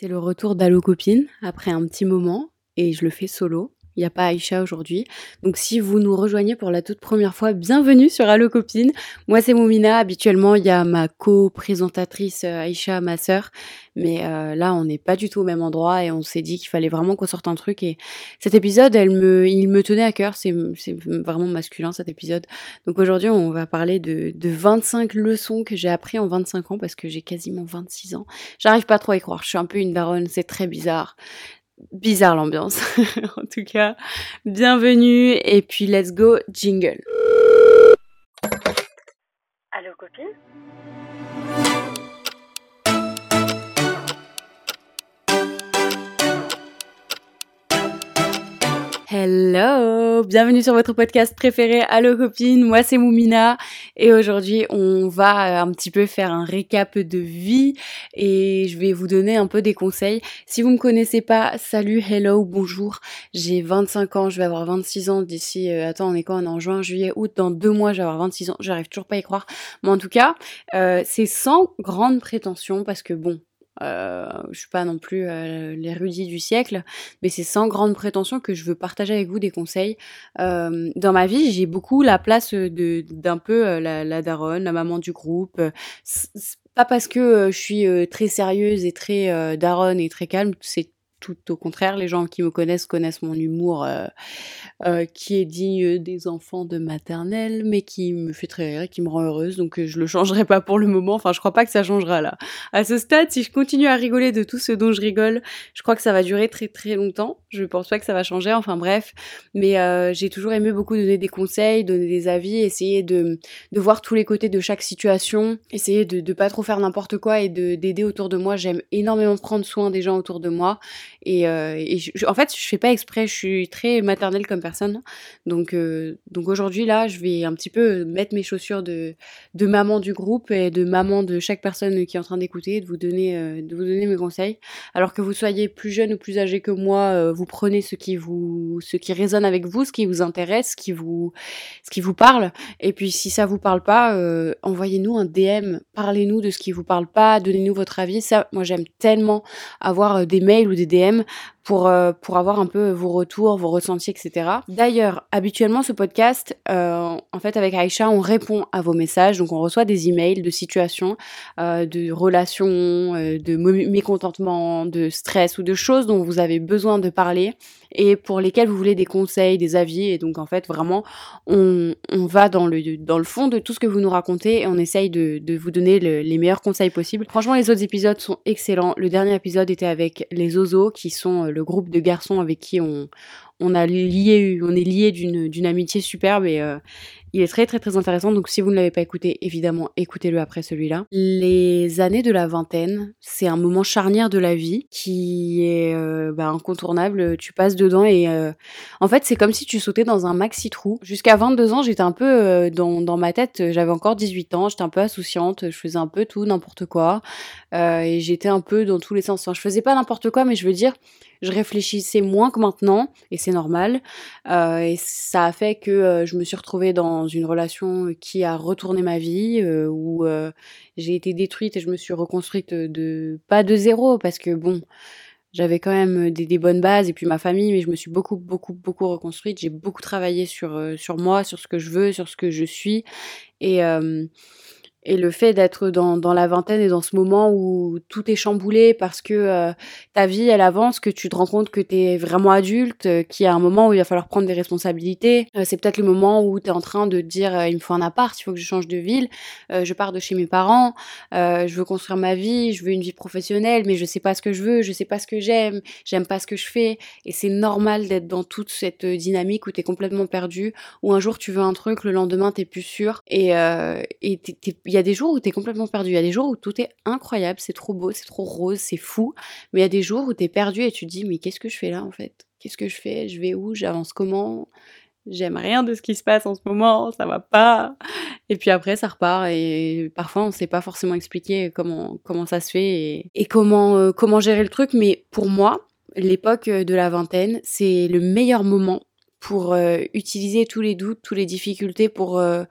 C'est le retour d'Allo Copine après un petit moment et je le fais solo. Il n'y a pas Aïcha aujourd'hui. Donc si vous nous rejoignez pour la toute première fois, bienvenue sur Allo Copine. Moi c'est Moumina. Habituellement il y a ma co-présentatrice euh, Aïcha, ma sœur. Mais euh, là on n'est pas du tout au même endroit et on s'est dit qu'il fallait vraiment qu'on sorte un truc. Et cet épisode, il me tenait à cœur. C'est, vraiment masculin cet épisode. Donc aujourd'hui on va parler de, de 25 leçons que j'ai appris en 25 ans parce que j'ai quasiment 26 ans. J'arrive pas trop à y croire. Je suis un peu une daronne. C'est très bizarre bizarre l'ambiance. en tout cas, bienvenue et puis let's go jingle. Allô copine? Hello, bienvenue sur votre podcast préféré Allo copine, moi c'est Moumina et aujourd'hui on va un petit peu faire un récap de vie et je vais vous donner un peu des conseils. Si vous me connaissez pas, salut, hello, bonjour, j'ai 25 ans, je vais avoir 26 ans d'ici, euh, attends on est quand on est en juin, juillet, août, dans deux mois je vais avoir 26 ans, j'arrive toujours pas à y croire, mais en tout cas euh, c'est sans grande prétention parce que bon, euh, je suis pas non plus euh, l'érudit du siècle, mais c'est sans grande prétention que je veux partager avec vous des conseils. Euh, dans ma vie, j'ai beaucoup la place de d'un peu euh, la, la daronne, la maman du groupe. pas parce que je suis très sérieuse et très daronne et très calme, tout au contraire, les gens qui me connaissent connaissent mon humour euh, euh, qui est digne des enfants de maternelle, mais qui me fait très rire qui me rend heureuse. Donc euh, je le changerai pas pour le moment. Enfin, je crois pas que ça changera là. À ce stade, si je continue à rigoler de tout ce dont je rigole, je crois que ça va durer très très longtemps. Je pense pas que ça va changer. Enfin bref, mais j'ai toujours aimé beaucoup donner des conseils, donner des avis, essayer de de voir tous les côtés de chaque situation, essayer de de pas trop faire n'importe quoi et de d'aider autour de moi. J'aime énormément prendre soin des gens autour de moi et, euh, en fait, je fais pas exprès, je suis très maternelle comme personne. Donc, euh, donc aujourd'hui, là, je vais un petit peu mettre mes chaussures de, de maman du groupe et de maman de chaque personne qui est en train d'écouter, de vous donner, euh, de vous donner mes conseils. Alors que vous soyez plus jeune ou plus âgé que moi, vous prenez ce qui vous, ce qui résonne avec vous, ce qui vous intéresse, ce qui vous, ce qui vous parle. Et puis, si ça vous parle pas, envoyez-nous un DM, parlez-nous de ce qui vous parle pas, donnez-nous votre avis. Ça, moi, j'aime tellement avoir des mails ou des DM même pour, euh, pour avoir un peu vos retours, vos ressentis, etc. D'ailleurs, habituellement, ce podcast, euh, en fait, avec Aïcha, on répond à vos messages. Donc, on reçoit des emails de situations, euh, de relations, de mécontentement, de stress ou de choses dont vous avez besoin de parler et pour lesquelles vous voulez des conseils, des avis. Et donc, en fait, vraiment, on, on va dans le, dans le fond de tout ce que vous nous racontez et on essaye de, de vous donner les meilleurs conseils possibles. Franchement, les autres épisodes sont excellents. Le dernier épisode était avec les Ozos, qui sont euh, le groupe de garçons avec qui on, on a lié, on est lié d'une, d'une amitié superbe et, euh, il est très très très intéressant, donc si vous ne l'avez pas écouté, évidemment, écoutez-le après celui-là. Les années de la vingtaine, c'est un moment charnière de la vie qui est euh, bah, incontournable. Tu passes dedans et euh, en fait, c'est comme si tu sautais dans un maxi trou. Jusqu'à 22 ans, j'étais un peu euh, dans, dans ma tête, j'avais encore 18 ans, j'étais un peu insouciante, je faisais un peu tout, n'importe quoi. et j'étais un peu dans tous les sens. Enfin, je faisais pas n'importe quoi, mais je veux dire, je réfléchissais moins que maintenant, et c'est normal. et ça a fait que je me suis retrouvée dans dans une relation qui a retourné ma vie, euh, où euh, j'ai été détruite et je me suis reconstruite de pas de zéro parce que bon, j'avais quand même des, des, bonnes bases et puis ma famille, mais je me suis beaucoup beaucoup beaucoup reconstruite. J'ai beaucoup travaillé sur euh, sur moi, sur ce que je veux, sur ce que je suis et et le fait d'être dans, dans la vingtaine et dans ce moment où tout est chamboulé parce que euh, ta vie, elle avance, que tu te rends compte que tu es vraiment adulte, euh, qu'il y a un moment où il va falloir prendre des responsabilités. Euh, c'est peut-être le moment où tu es en train de te dire, il me faut un appart, il faut que je change de ville, je pars de chez mes parents, je veux construire ma vie, je veux une vie professionnelle, mais je sais pas ce que je veux, je sais pas ce que j'aime, j'aime pas ce que je fais. Et c'est normal d'être dans toute cette dynamique où tu es complètement perdu, où un jour tu veux un truc, le lendemain t'es plus sûr. Et, et il y a des jours où tu es complètement perdu, il y a des jours où tout est incroyable, c'est trop beau, c'est trop rose, c'est fou, mais il y a des jours où tu es perdu et tu te dis mais qu'est-ce que je fais là en fait? Qu'est-ce que je fais? Je vais où? J'avance comment? J'aime rien de ce qui se passe en ce moment, ça va pas. Et puis après, ça repart et parfois, on sait pas forcément expliquer comment comment ça se fait et, comment euh, comment gérer le truc. Mais pour moi, l'époque de la vingtaine, c'est le meilleur moment pour euh, utiliser tous les doutes, toutes les difficultés pour euh,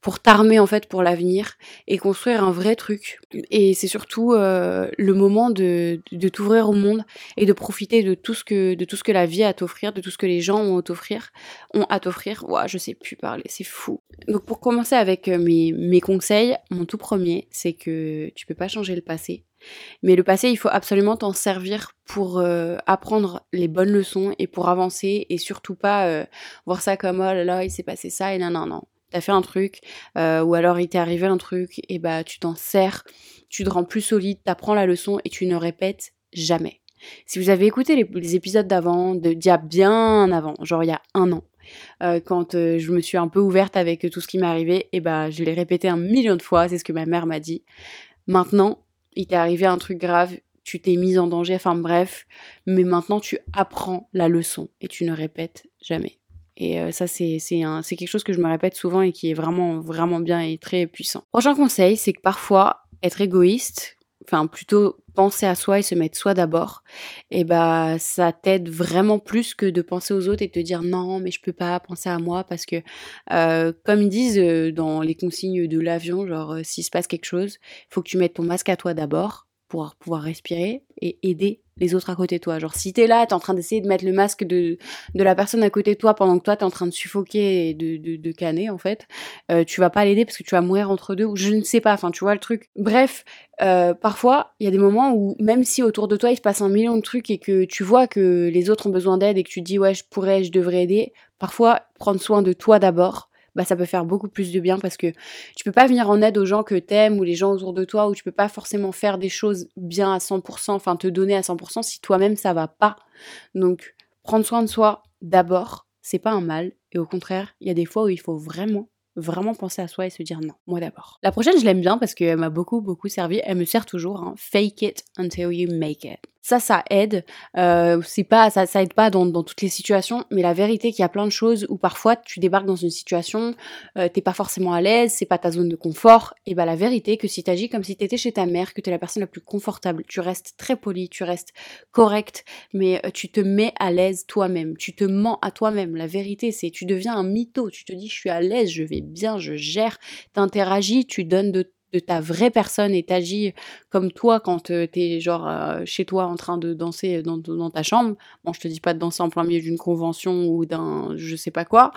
pour t'armer en fait pour l'avenir et construire un vrai truc. Et c'est surtout euh, le moment de, de t'ouvrir au monde et de profiter de tout ce que de tout ce que la vie a à t'offrir, de tout ce que les gens ont à t'offrir, ont à t'offrir. Ouah, je sais plus parler, c'est fou. Donc pour commencer avec euh, mes, mes conseils, mon tout premier, c'est que tu peux pas changer le passé. Mais le passé, il faut absolument t'en servir pour euh, apprendre les bonnes leçons et pour avancer et surtout pas voir ça comme oh là là, il s'est passé ça et non non non t'as fait un truc, euh, ou alors il t'est arrivé un truc, et bah tu t'en sers, tu te rends plus solide, t'apprends la leçon et tu ne répètes jamais. Si vous avez écouté les, épisodes d'avant, d'il y a bien avant, genre il y a un an, euh, quand euh, je me suis un peu ouverte avec tout ce qui m'est arrivé, et bah je l'ai répété un million de fois, c'est ce que ma mère m'a dit. Maintenant, il t'est arrivé un truc grave, tu t'es mise en danger, enfin bref, mais maintenant tu apprends la leçon et tu ne répètes jamais. Et euh, ça, c'est quelque chose que je me répète souvent et qui est vraiment, vraiment bien et très puissant. Prochain conseil, c'est que parfois, être égoïste, enfin plutôt penser à soi et se mettre soi d'abord, et eh bah ça t'aide vraiment plus que de penser aux autres et de te dire non mais je peux pas penser à moi parce que euh, comme ils disent euh, dans les consignes de l'avion, genre s'il se passe quelque chose, faut que tu mettes ton masque à toi d'abord pour pouvoir respirer et aider les autres à côté de toi. Genre si t'es là, t'es en train d'essayer de mettre le masque de, de la personne à côté de toi pendant que toi t'es en train de suffoquer et de, de, de canner en fait, euh, tu vas pas l'aider parce que tu vas mourir entre deux ou je ne sais pas, enfin tu vois le truc. Bref, euh, parfois il y a des moments où même si autour de toi il se passe un million de trucs et que tu vois que les autres ont besoin d'aide et que tu dis ouais je pourrais, je devrais aider, parfois prendre soin de toi d'abord bah ça peut faire beaucoup plus de bien parce que tu peux pas venir en aide aux gens que t'aimes ou les gens autour de toi ou tu peux pas forcément faire des choses bien à 100%, enfin te donner à 100% si toi-même ça va pas. Donc prendre soin de soi d'abord, c'est pas un mal et au contraire, il y a des fois où il faut vraiment vraiment penser à soi et se dire non, moi d'abord. La prochaine, je l'aime bien parce qu'elle m'a beaucoup, beaucoup servi. Elle me sert toujours. Hein. Fake it until you make it. Ça, ça aide. Euh, c'est pas, ça, ça aide pas dans, dans, toutes les situations, mais la vérité qu'il y a plein de choses où parfois tu débarques dans une situation, euh, t'es pas forcément à l'aise, c'est pas ta zone de confort. Et bah la vérité que si t'agis comme si t'étais chez ta mère, que t'es la personne la plus confortable, tu restes très poli, tu restes correct, mais euh, tu te mets à l'aise toi-même, tu te mens à toi-même. La vérité, c'est tu deviens un mytho. Tu te dis je suis à l'aise, je vais bien, je gère, t'interagis, tu donnes de de ta vraie personne et t'agis comme toi quand euh, t'es genre euh, chez toi en train de danser dans, dans, ta chambre. Bon, je te dis pas de danser en plein milieu d'une convention ou d'un je sais pas quoi,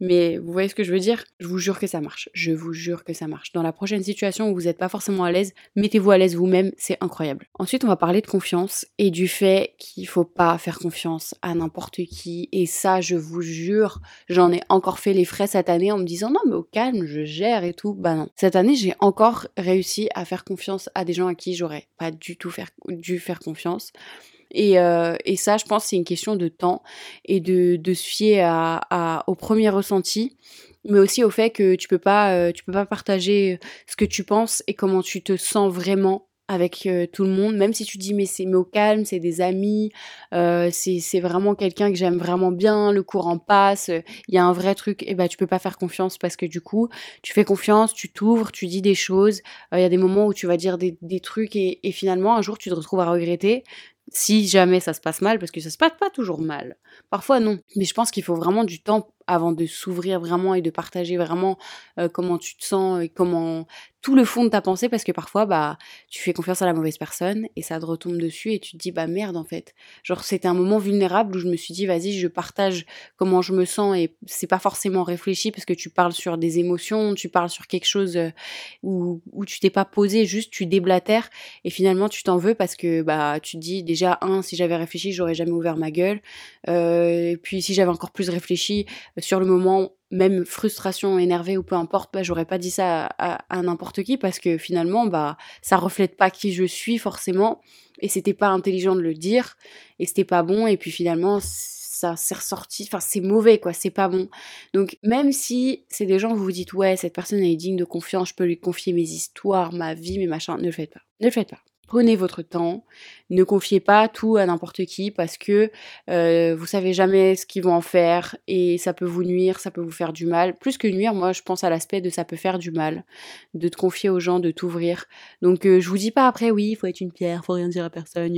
mais vous voyez ce que je veux dire? Je vous jure que ça marche. Je vous jure que ça marche. Dans la prochaine situation où vous n'êtes pas forcément à l'aise, mettez-vous à l'aise vous-même, c'est incroyable. Ensuite, on va parler de confiance et du fait qu'il faut pas faire confiance à n'importe qui. Et ça, je vous jure, j'en ai encore fait les frais cette année en me disant non mais au calme, je gère et tout. Bah non. Cette année, j'ai encore réussi à faire confiance à des gens à qui j'aurais pas du tout faire, dû faire confiance. Et, euh, et ça, je pense, c'est une question de temps et de, de se fier à, à, au premier ressenti, mais aussi au fait que tu peux pas, euh, tu peux pas partager ce que tu penses et comment tu te sens vraiment avec euh, tout le monde, même si tu dis mais c'est mais au calme, c'est des amis, euh, c'est vraiment quelqu'un que j'aime vraiment bien, le courant passe, il y a un vrai truc, et bah tu peux pas faire confiance parce que du coup tu fais confiance, tu t'ouvres, tu dis des choses, il y a des moments où tu vas dire des, des trucs et, finalement un jour tu te retrouves à regretter si jamais ça se passe mal, parce que ça se passe pas toujours mal. Parfois non, mais je pense qu'il faut vraiment du temps avant de s'ouvrir vraiment et de partager vraiment euh, comment tu te sens et comment tout le fond de ta pensée parce que parfois bah tu fais confiance à la mauvaise personne et ça te retombe dessus et tu te dis bah merde en fait. Genre c'était un moment vulnérable où je me suis dit vas-y je partage comment je me sens et c'est pas forcément réfléchi parce que tu parles sur des émotions tu parles sur quelque chose euh, où, où tu t'es pas posé juste tu déblatères et finalement tu t'en veux parce que bah tu te dis déjà un si j'avais réfléchi j'aurais jamais ouvert ma gueule. Euh, et puis si j'avais encore plus réfléchi sur le moment, même frustration, énervée ou peu importe, bah, j'aurais pas dit ça à, n'importe qui parce que finalement, bah, ça reflète pas qui je suis forcément et c'était pas intelligent de le dire et c'était pas bon et puis finalement, ça s'est ressorti, enfin c'est mauvais quoi, c'est pas bon. Donc même si c'est des gens où vous vous dites ouais cette personne est digne de confiance, je peux lui confier mes histoires, ma vie, mes machins, ne le faites pas. Ne le faites pas. Prenez votre temps, ne confiez pas tout à n'importe qui parce que euh, vous savez jamais ce qu'ils vont en faire et ça peut vous nuire, ça peut vous faire du mal. Plus que nuire, moi je pense à l'aspect de ça peut faire du mal, de te confier aux gens, de t'ouvrir. Donc euh, je vous dis pas après oui, il faut être une pierre, faut rien dire à personne,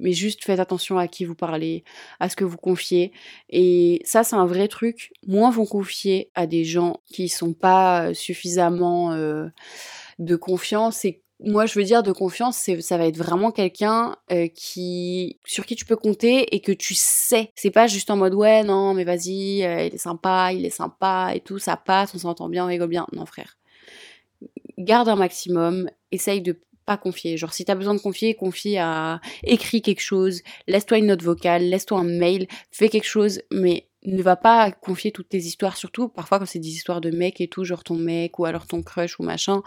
mais juste faites attention à qui vous parlez, à ce que vous confiez. Et ça c'est un vrai truc. Moins vous confier à des gens qui sont pas suffisamment euh, de confiance et moi je veux dire de confiance c'est ça va être vraiment quelqu'un euh, qui sur qui tu peux compter et que tu sais. C'est pas juste en mode ouais non mais vas-y euh, il est sympa il est sympa et tout ça passe on s'entend bien on rigole bien. Non frère. Garde un maximum essaye de pas confier. Genre si t'as besoin de confier confie à écris quelque chose laisse-toi une note vocale laisse-toi un mail fais quelque chose mais ne va pas confier toutes tes histoires, surtout parfois quand c'est des histoires de mecs et tout, genre ton mec ou alors ton crush ou machin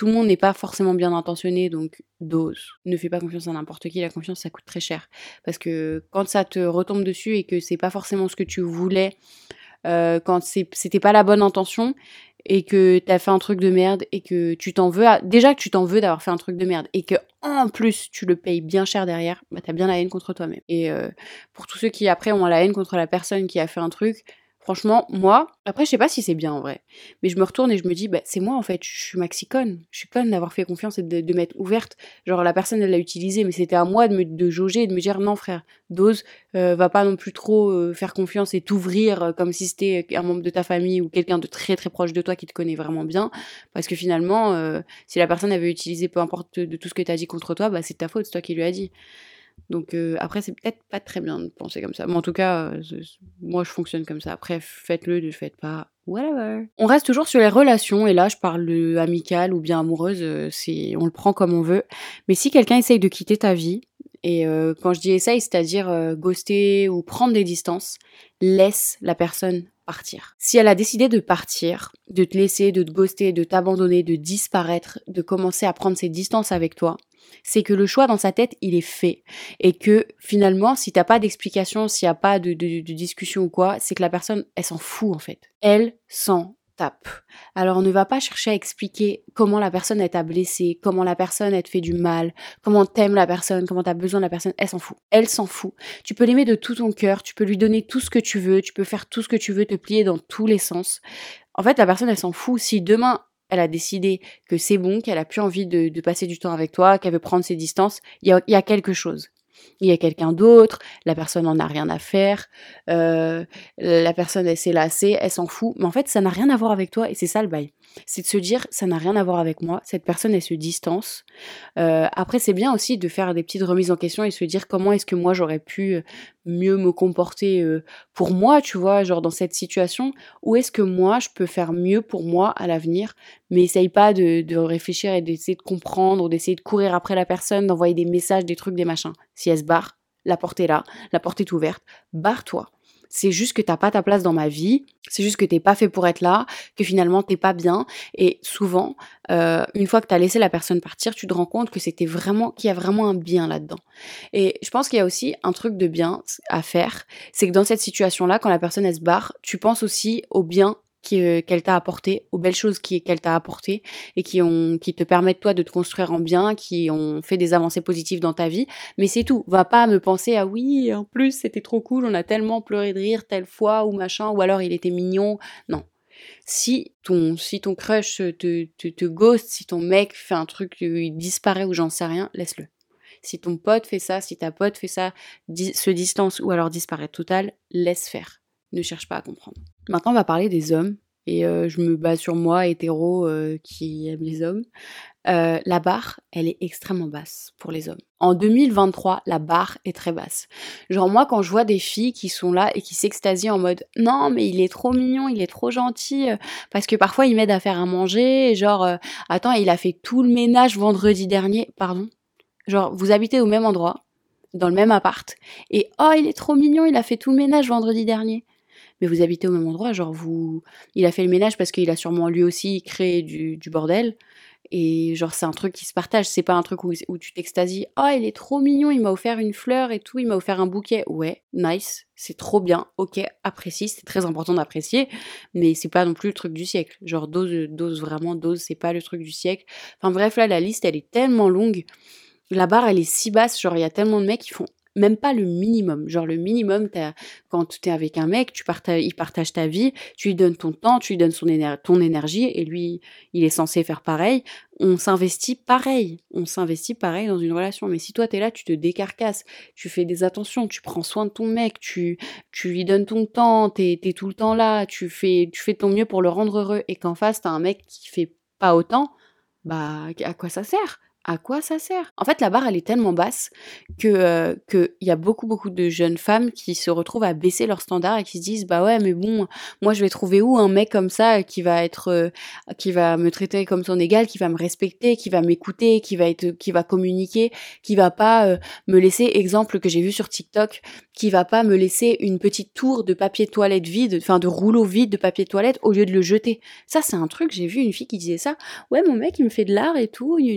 tout le monde n'est pas forcément bien intentionné, donc dose. Ne fais pas confiance à n'importe qui, la confiance ça coûte très cher. Parce que quand ça te retombe dessus et que c'est pas forcément ce que tu voulais, euh, quand c'était pas la bonne intention, et que t'as fait un truc de merde et que tu t'en veux, déjà que tu t'en veux d'avoir fait un truc de merde et que en plus tu le payes bien cher derrière, bah t'as bien la haine contre toi-même. Et euh, pour tous ceux qui après ont la haine contre la personne qui a fait un truc, Franchement, moi, après, je sais pas si c'est bien en vrai, mais je me retourne et je me dis, bah, c'est moi en fait, je suis maxi-conne. Je suis conne d'avoir fait confiance et de, m'être ouverte. Genre, la personne, elle l'a utilisé, mais c'était à moi de, me, de jauger et de me dire, non, frère, dose, euh, va pas non plus trop euh, faire confiance et t'ouvrir euh, comme si c'était un membre de ta famille ou quelqu'un de très très proche de toi qui te connaît vraiment bien. Parce que finalement, si la personne avait utilisé peu importe de tout ce que t'as dit contre toi, bah, c'est ta faute, c'est toi qui lui as dit. Donc euh, après, c'est peut-être pas très bien de penser comme ça. Mais en tout cas, euh, moi, je fonctionne comme ça. Après, faites-le, ne faites pas. Whatever. On reste toujours sur les relations, et là, je parle amicale ou bien amoureuse, euh, c'est, on le prend comme on veut. Mais si quelqu'un essaye de quitter ta vie, et quand je dis essaye, c'est-à-dire ghoster ou prendre des distances, laisse la personne partir. Si elle a décidé de partir, de te laisser, de te ghoster, de t'abandonner, de disparaître, de commencer à prendre ses distances avec toi, c'est que le choix dans sa tête, il est fait. Et que finalement, si t'as pas d'explication, s'il n'y a pas de, discussion ou quoi, c'est que la personne, elle s'en fout en fait. Elle s'en tape. Alors ne va pas chercher à expliquer comment la personne t'a blessé, comment la personne elle te fait du mal, comment t'aimes la personne, comment t'as besoin de la personne, elle s'en fout. Elle s'en fout. Tu peux l'aimer de tout ton cœur, tu peux lui donner tout ce que tu veux, tu peux faire tout ce que tu veux, te plier dans tous les sens. En fait, la personne, elle s'en fout. Si demain, elle a décidé que c'est bon, qu'elle a plus envie de, passer du temps avec toi, qu'elle veut prendre ses distances, il y a, quelque chose. Il y a quelqu'un d'autre, la personne n'en a rien à faire, euh, la personne elle s'est lassée, elle s'en fout, mais en fait ça n'a rien à voir avec toi et c'est ça le bail c'est de se dire ça n'a rien à voir avec moi, cette personne elle se distance. Euh, après c'est bien aussi de faire des petites remises en question et se dire comment est-ce que moi j'aurais pu euh, mieux me comporter euh, pour moi, tu vois, genre dans cette situation, où est-ce que moi je peux faire mieux pour moi à l'avenir, mais essaye pas de, de réfléchir et d'essayer de comprendre, ou d'essayer de courir après la personne, d'envoyer des messages, des trucs, des machins. Si elle se barre, la porte est là, la porte est ouverte, barre-toi c'est juste que t'as pas ta place dans ma vie, c'est juste que t'es pas fait pour être là, que finalement t'es pas bien. Et souvent, euh, une fois que t'as laissé la personne partir, tu te rends compte que c'était vraiment, qu'il y a vraiment un bien là-dedans. Et je pense qu'il y a aussi un truc de bien à faire, c'est que dans cette situation-là, quand la personne elle se barre, tu penses aussi au bien euh, qu'elle t'a apporté, aux belles choses qu'elle t'a apporté et qui ont qui te permettent toi de te construire en bien, qui ont fait des avancées positives dans ta vie. Mais c'est tout. Va pas me penser à oui, en plus c'était trop cool, on a tellement pleuré de rire telle fois ou machin, ou alors il était mignon. Non. Si ton si ton crush te te, te ghost, si ton mec fait un truc, il disparaît ou j'en sais rien, laisse-le. Si ton pote fait ça, si ta pote fait ça, se distance ou alors disparaît total, laisse faire ne cherche pas à comprendre. Maintenant, on va parler des hommes. Et euh, je me base sur moi, hétéro, euh, qui aime les hommes. Euh, la barre, elle est extrêmement basse pour les hommes. En 2023, la barre est très basse. Genre moi, quand je vois des filles qui sont là et qui s'extasient en mode non mais il est trop mignon, il est trop gentil, parce que parfois il m'aide à faire à manger, genre attends il a fait tout le ménage vendredi dernier, pardon. Genre vous habitez au même endroit, dans le même appart, et oh il est trop mignon, il a fait tout le ménage vendredi dernier mais vous habitez au même endroit, genre vous, il a fait le ménage parce qu'il a sûrement lui aussi créé du, bordel, et genre c'est un truc qui se partage, c'est pas un truc où, tu t'extasies, oh il est trop mignon, il m'a offert une fleur et tout, il m'a offert un bouquet, ouais, nice, c'est trop bien, ok, apprécie, c'est très important d'apprécier, mais c'est pas non plus le truc du siècle, genre dose, dose vraiment, dose, c'est pas le truc du siècle, enfin bref là la liste elle est tellement longue, la barre, elle est si basse, genre il y a tellement de mecs qui font même pas le minimum. Genre le minimum, quand tu es avec un mec, tu partages, il partage ta vie, tu lui donnes ton temps, tu lui donnes ton énergie, et lui, il est censé faire pareil. On s'investit pareil. On s'investit pareil dans une relation. Mais si toi, tu es là, tu te décarcasses, tu fais des attentions, tu prends soin de ton mec, tu, tu lui donnes ton temps, tu es, tout le temps là, tu fais, tu fais ton mieux pour le rendre heureux, et qu'en face, tu as un mec qui fait pas autant, bah à quoi ça sert? À quoi ça sert? En fait, la barre, elle est tellement basse que euh, qu'il y a beaucoup, beaucoup de jeunes femmes qui se retrouvent à baisser leurs standards et qui se disent bah ouais, mais bon, moi je vais trouver où un mec comme ça qui va être, euh, qui va me traiter comme son égal, qui va me respecter, qui va m'écouter, qui va être, qui va communiquer, qui va pas euh, me laisser exemple que j'ai vu sur TikTok, qui va pas me laisser une petite tour de papier toilette vide, enfin de rouleau vide de papier toilette au lieu de le jeter. Ça, c'est un truc. J'ai vu une fille qui disait ça. Ouais, mon mec, il me fait de l'art et tout. Il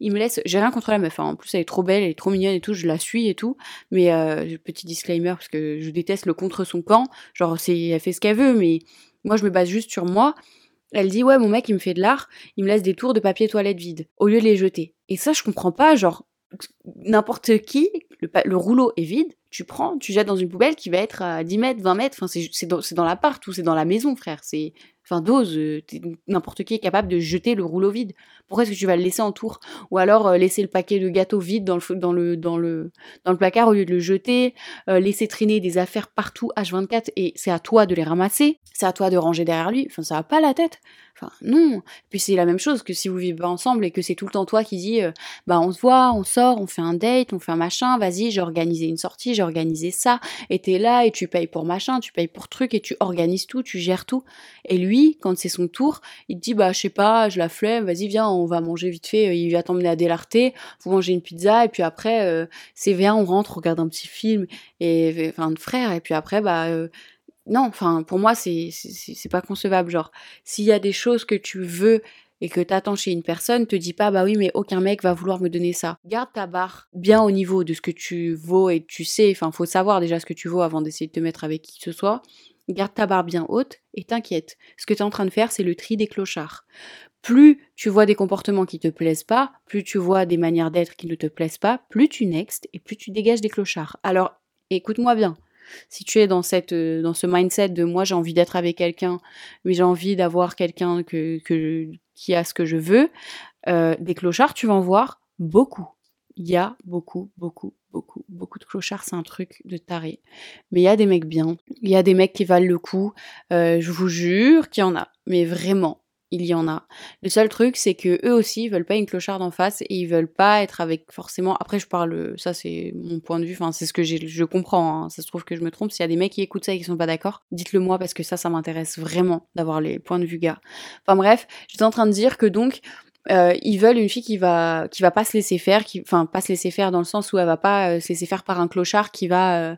me laisse. J'ai rien contre la meuf. En plus, elle est trop belle, elle est trop mignonne et tout. Je la suis et tout. Mais euh, petit disclaimer parce que je déteste le contre son camp. Genre, c'est, elle fait ce qu'elle veut, mais moi, je me base juste sur moi. Elle dit ouais mon mec il me fait de l'art, il me laisse des tours de papier toilette vide au lieu de les jeter. Et ça je comprends pas genre n'importe qui le, rouleau est vide, tu prends, tu jettes dans une poubelle qui va être à 10 mètres, 20 mètres, enfin c'est dans, dans l'appart ou c'est dans la maison frère, c'est Enfin, dose, euh, n'importe qui est capable de jeter le rouleau vide. Pourquoi est-ce que tu vas le laisser en tour? Ou alors euh, laisser le paquet de gâteaux vide dans le, dans le, dans le, dans le placard au lieu de le jeter, euh, laisser traîner des affaires partout H24 et c'est à toi de les ramasser, c'est à toi de ranger derrière lui. Enfin, ça va pas la tête. Enfin, non. Puis c'est la même chose que si vous vivez ensemble et que c'est tout le temps toi qui dis, bah on se voit, on sort, on fait un date, on fait un machin, vas-y, j'ai organisé une sortie, j'ai organisé ça, et t'es là et tu payes pour machin, tu payes pour truc et tu organises tout, tu gères tout. Et lui, quand c'est son tour, il te dit bah je sais pas, je la flemme, vas-y viens, on va manger vite fait, il va t'emmener à Délarté, vous mangez une pizza et puis après euh, c'est viens, on rentre, on regarde un petit film et enfin de frère et puis après bah euh, non, enfin pour moi c'est c'est pas concevable genre s'il y a des choses que tu veux et que t'attends chez une personne, te dis pas bah oui mais aucun mec va vouloir me donner ça. Garde ta barre bien au niveau de ce que tu vaux et tu sais, enfin faut savoir déjà ce que tu vaux avant d'essayer de te mettre avec qui que ce soit garde ta barre bien haute et t'inquiète. Ce que tu es en train de faire, c'est le tri des clochards. Plus tu vois des comportements qui te plaisent pas, plus tu vois des manières d'être qui ne te plaisent pas, plus tu next et plus tu dégages des clochards. Alors, écoute-moi bien. Si tu es dans cette euh, dans ce mindset de moi j'ai envie d'être avec quelqu'un, mais j'ai envie d'avoir quelqu'un que, qui a ce que je veux, euh, des clochards, tu vas en voir beaucoup. Il y a beaucoup, beaucoup, beaucoup, de clochards, c'est un truc de taré. Mais il y a des mecs bien, il y a des mecs qui valent le coup, euh, je vous jure qu'il y en a, mais vraiment, il y en a. Le seul truc, c'est que eux aussi, ils veulent pas une clocharde en face et ils veulent pas être avec forcément. Après, je parle, ça c'est mon point de vue, enfin c'est ce que je comprends. Hein. Ça se trouve que je me trompe. S'il y a des mecs qui écoutent ça et qui sont pas d'accord, dites-le moi parce que ça, ça m'intéresse vraiment d'avoir les points de vue gars. Enfin bref, j'étais en train de dire que donc euh, ils veulent une fille qui va qui va pas se laisser faire, qui enfin pas se laisser faire dans le sens où elle va pas euh, se laisser faire par un clochard qui va euh,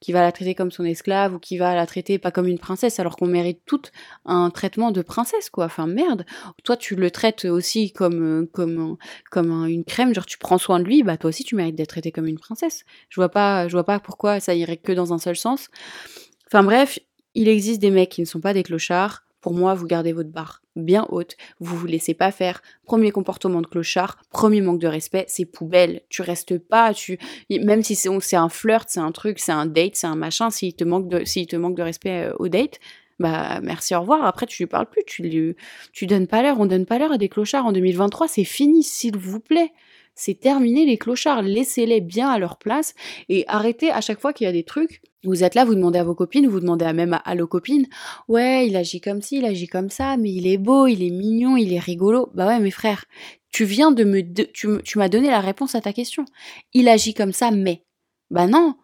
qui va la traiter comme son esclave ou qui va la traiter pas comme une princesse alors qu'on mérite tout un traitement de princesse quoi. Enfin merde, toi tu le traites aussi comme comme comme une crème, genre tu prends soin de lui, bah toi aussi tu mérites d'être traité comme une princesse. Je vois pas je vois pas pourquoi ça irait que dans un seul sens. Enfin bref, il existe des mecs qui ne sont pas des clochards pour moi, vous gardez votre barre bien haute, vous vous laissez pas faire. Premier comportement de clochard, premier manque de respect, c'est poubelle. Tu restes pas, tu même si c'est un flirt, c'est un truc, c'est un date, c'est un machin, s'il te manque de s'il te manque de respect euh, au date, bah merci au revoir. Après tu lui parles plus, tu lui tu donnes pas l'heure, on donne pas l'heure à des clochards en 2023, c'est fini s'il vous plaît. C'est terminé les clochards, laissez-les bien à leur place et arrêtez à chaque fois qu'il y a des trucs vous êtes là, vous demandez à vos copines, vous demandez à même à, vos copines, ouais, il agit comme ci, il agit comme ça, mais il est beau, il est mignon, il est rigolo. Bah ouais, mes frères, tu viens de me, tu, tu m'as donné la réponse à ta question. Il agit comme ça, mais. Bah non,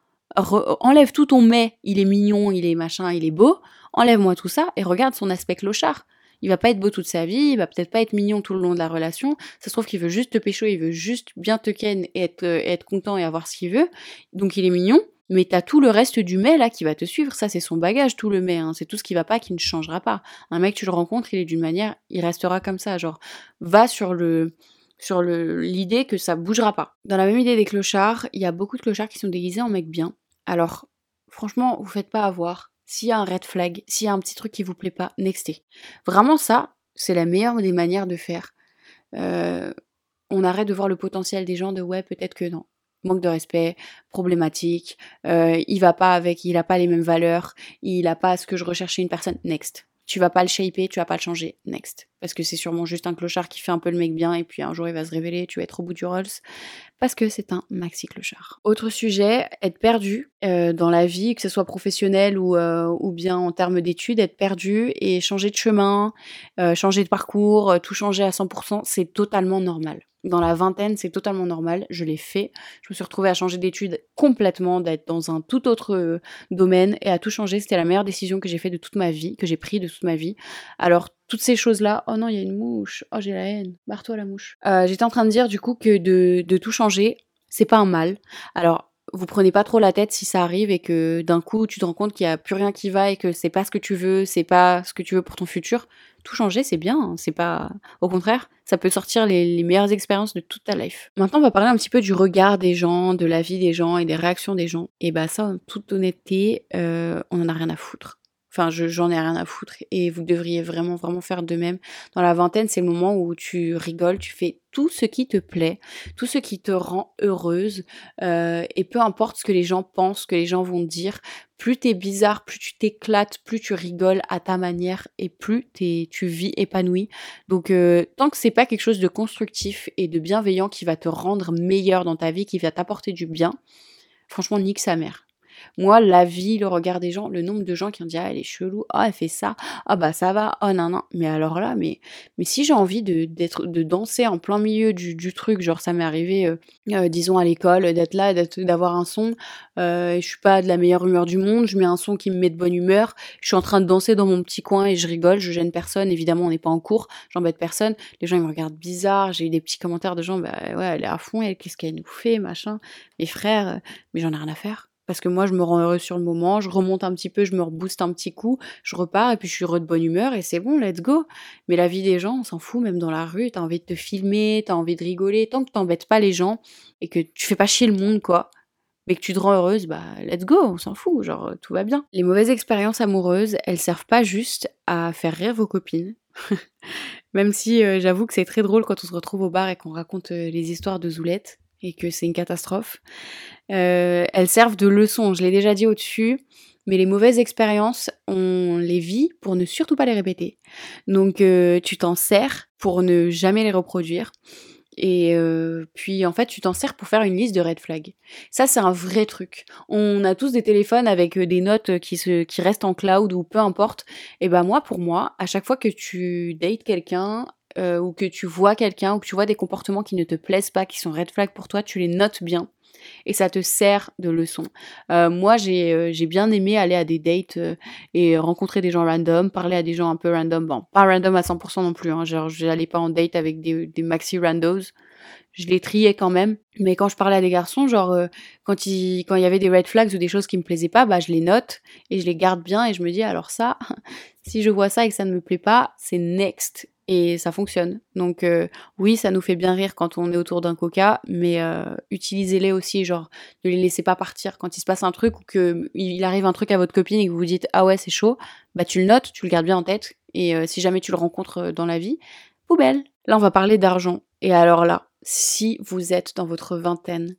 enlève tout ton mais, il est mignon, il est machin, il est beau, enlève-moi tout ça et regarde son aspect clochard. Il va pas être beau toute sa vie, il va peut-être pas être mignon tout le long de la relation. Ça se trouve qu'il veut juste te pécho, il veut juste bien te ken et être, être content et avoir ce qu'il veut. Donc il est mignon, mais t'as tout le reste du mai là qui va te suivre, ça c'est son bagage, tout le mai, hein. c'est tout ce qui va pas qui ne changera pas. Un mec tu le rencontres, il est d'une manière, il restera comme ça, genre va sur le sur l'idée que ça bougera pas. Dans la même idée des clochards, il y a beaucoup de clochards qui sont déguisés en mec bien. Alors franchement, vous faites pas avoir. S'il y a un red flag, s'il y a un petit truc qui vous plaît pas, nextez. Vraiment ça, c'est la meilleure des manières de faire. Euh, on arrête de voir le potentiel des gens de ouais, peut-être que non. Manque de respect, problématique, euh, il va pas avec, il a pas les mêmes valeurs, il a pas ce que je recherchais une personne. Next tu vas pas le shaper, tu vas pas le changer. Next. Parce que c'est sûrement juste un clochard qui fait un peu le mec bien et puis un jour il va se révéler, tu vas être au bout du Rolls. Parce que c'est un maxi clochard. Autre sujet, être perdu euh, dans la vie, que ce soit professionnel ou, euh, ou bien en termes d'études, être perdu et changer de chemin, euh, changer de parcours, tout changer à 100%, c'est totalement normal dans la vingtaine, c'est totalement normal. Je l'ai fait. Je me suis retrouvée à changer d'études complètement, d'être dans un tout autre euh, domaine et à tout changer. C'était la meilleure décision que j'ai fait de toute ma vie, que j'ai pris de toute ma vie. Alors, toutes ces choses-là, oh non, il y a une mouche. Oh, j'ai la haine. Barre-toi la mouche. Euh, j'étais en train de dire du coup que de tout changer, c'est pas un mal. Alors, vous prenez pas trop la tête si ça arrive et que d'un coup tu te rends compte qu'il y a plus rien qui va et que c'est pas ce que tu veux, c'est pas ce que tu veux pour ton futur tout changer, c'est bien. Hein. C'est pas. Au contraire, ça peut sortir les, meilleures expériences de toute ta life. Maintenant, on va parler un petit peu du regard des gens, de la vie des gens et des réactions des gens. Et bah, ça, en toute honnêteté, euh, on en a rien à foutre. Enfin, j'en ai rien à foutre. Et vous devriez vraiment, vraiment faire de même. Dans la vingtaine, c'est le moment où tu rigoles, tu fais tout ce qui te plaît, tout ce qui te rend heureuse. Euh, et peu importe ce que les gens pensent, ce que les gens vont dire, plus t'es bizarre, plus tu t'éclates, plus tu rigoles à ta manière et plus tu vis épanoui. Donc, euh, tant que c'est pas quelque chose de constructif et de bienveillant qui va te rendre meilleur dans ta vie, qui va t'apporter du bien, franchement, nique sa mère. Moi, la vie, le regard des gens, le nombre de gens qui ont dit ah elle est chelou, ah elle fait ça, ah bah ça va, oh non non. Mais alors là, mais mais si j'ai envie de de danser en plein milieu du, du truc, genre ça m'est arrivé, euh, euh, disons à l'école, d'être là, d'avoir un son, euh, je suis pas de la meilleure humeur du monde, je mets un son qui me met de bonne humeur, je suis en train de danser dans mon petit coin et je rigole, je gêne personne, évidemment on n'est pas en cours, j'embête personne, les gens ils me regardent bizarre, j'ai eu des petits commentaires de gens, bah ouais elle est à fond, qu'est-ce qu'elle nous fait, machin, mes frères, mais j'en ai rien à faire parce que moi je me rends heureuse sur le moment, je remonte un petit peu, je me rebooste un petit coup, je repars et puis je suis heureux de bonne humeur et c'est bon, let's go. Mais la vie des gens, on s'en fout, même dans la rue, t'as envie de te filmer, t'as envie de rigoler, tant que t'embêtes pas les gens et que tu fais pas chier le monde, quoi. Mais que tu te rends heureuse, bah let's go, on s'en fout, genre tout va bien. Les mauvaises expériences amoureuses, elles servent pas juste à faire rire vos copines. même si euh, j'avoue que c'est très drôle quand on se retrouve au bar et qu'on raconte euh, les histoires de Zoulette et que c'est une catastrophe. Euh, elles servent de leçon, je l'ai déjà dit au-dessus, mais les mauvaises expériences, on les vit pour ne surtout pas les répéter. Donc euh, tu t'en sers pour ne jamais les reproduire. Et euh, puis en fait, tu t'en sers pour faire une liste de red flags. Ça, c'est un vrai truc. On a tous des téléphones avec des notes qui, se, qui restent en cloud ou peu importe. Et ben moi, pour moi, à chaque fois que tu dates quelqu'un, ou que tu vois quelqu'un ou que tu vois des comportements qui ne te plaisent pas, qui sont red flags pour toi, tu les notes bien et ça te sert de leçon. Euh, moi, euh, j'ai bien aimé aller à des dates euh, et rencontrer des gens random, parler à des gens un peu random. Bon, pas random à 100% non plus, hein, genre j'allais pas en date avec des, des maxi randos. Je les triais quand même. Mais quand je parlais à des garçons, genre quand il quand il y avait des red flags ou des choses qui me plaisaient pas, bah je les note et je les garde bien et je me dis alors ça, si je vois ça et que ça ne me plaît pas, c'est next et ça fonctionne. Donc euh, oui, ça nous fait bien rire quand on est autour d'un coca, mais euh, utilisez-les aussi, genre ne les laissez pas partir quand il se passe un truc ou que il arrive un truc à votre copine et que vous vous dites ah ouais c'est chaud, bah tu le notes, tu le gardes bien en tête et euh, si jamais tu le rencontres dans la vie, poubelle. Là on va parler d'argent et alors là, si vous êtes dans votre vingtaine,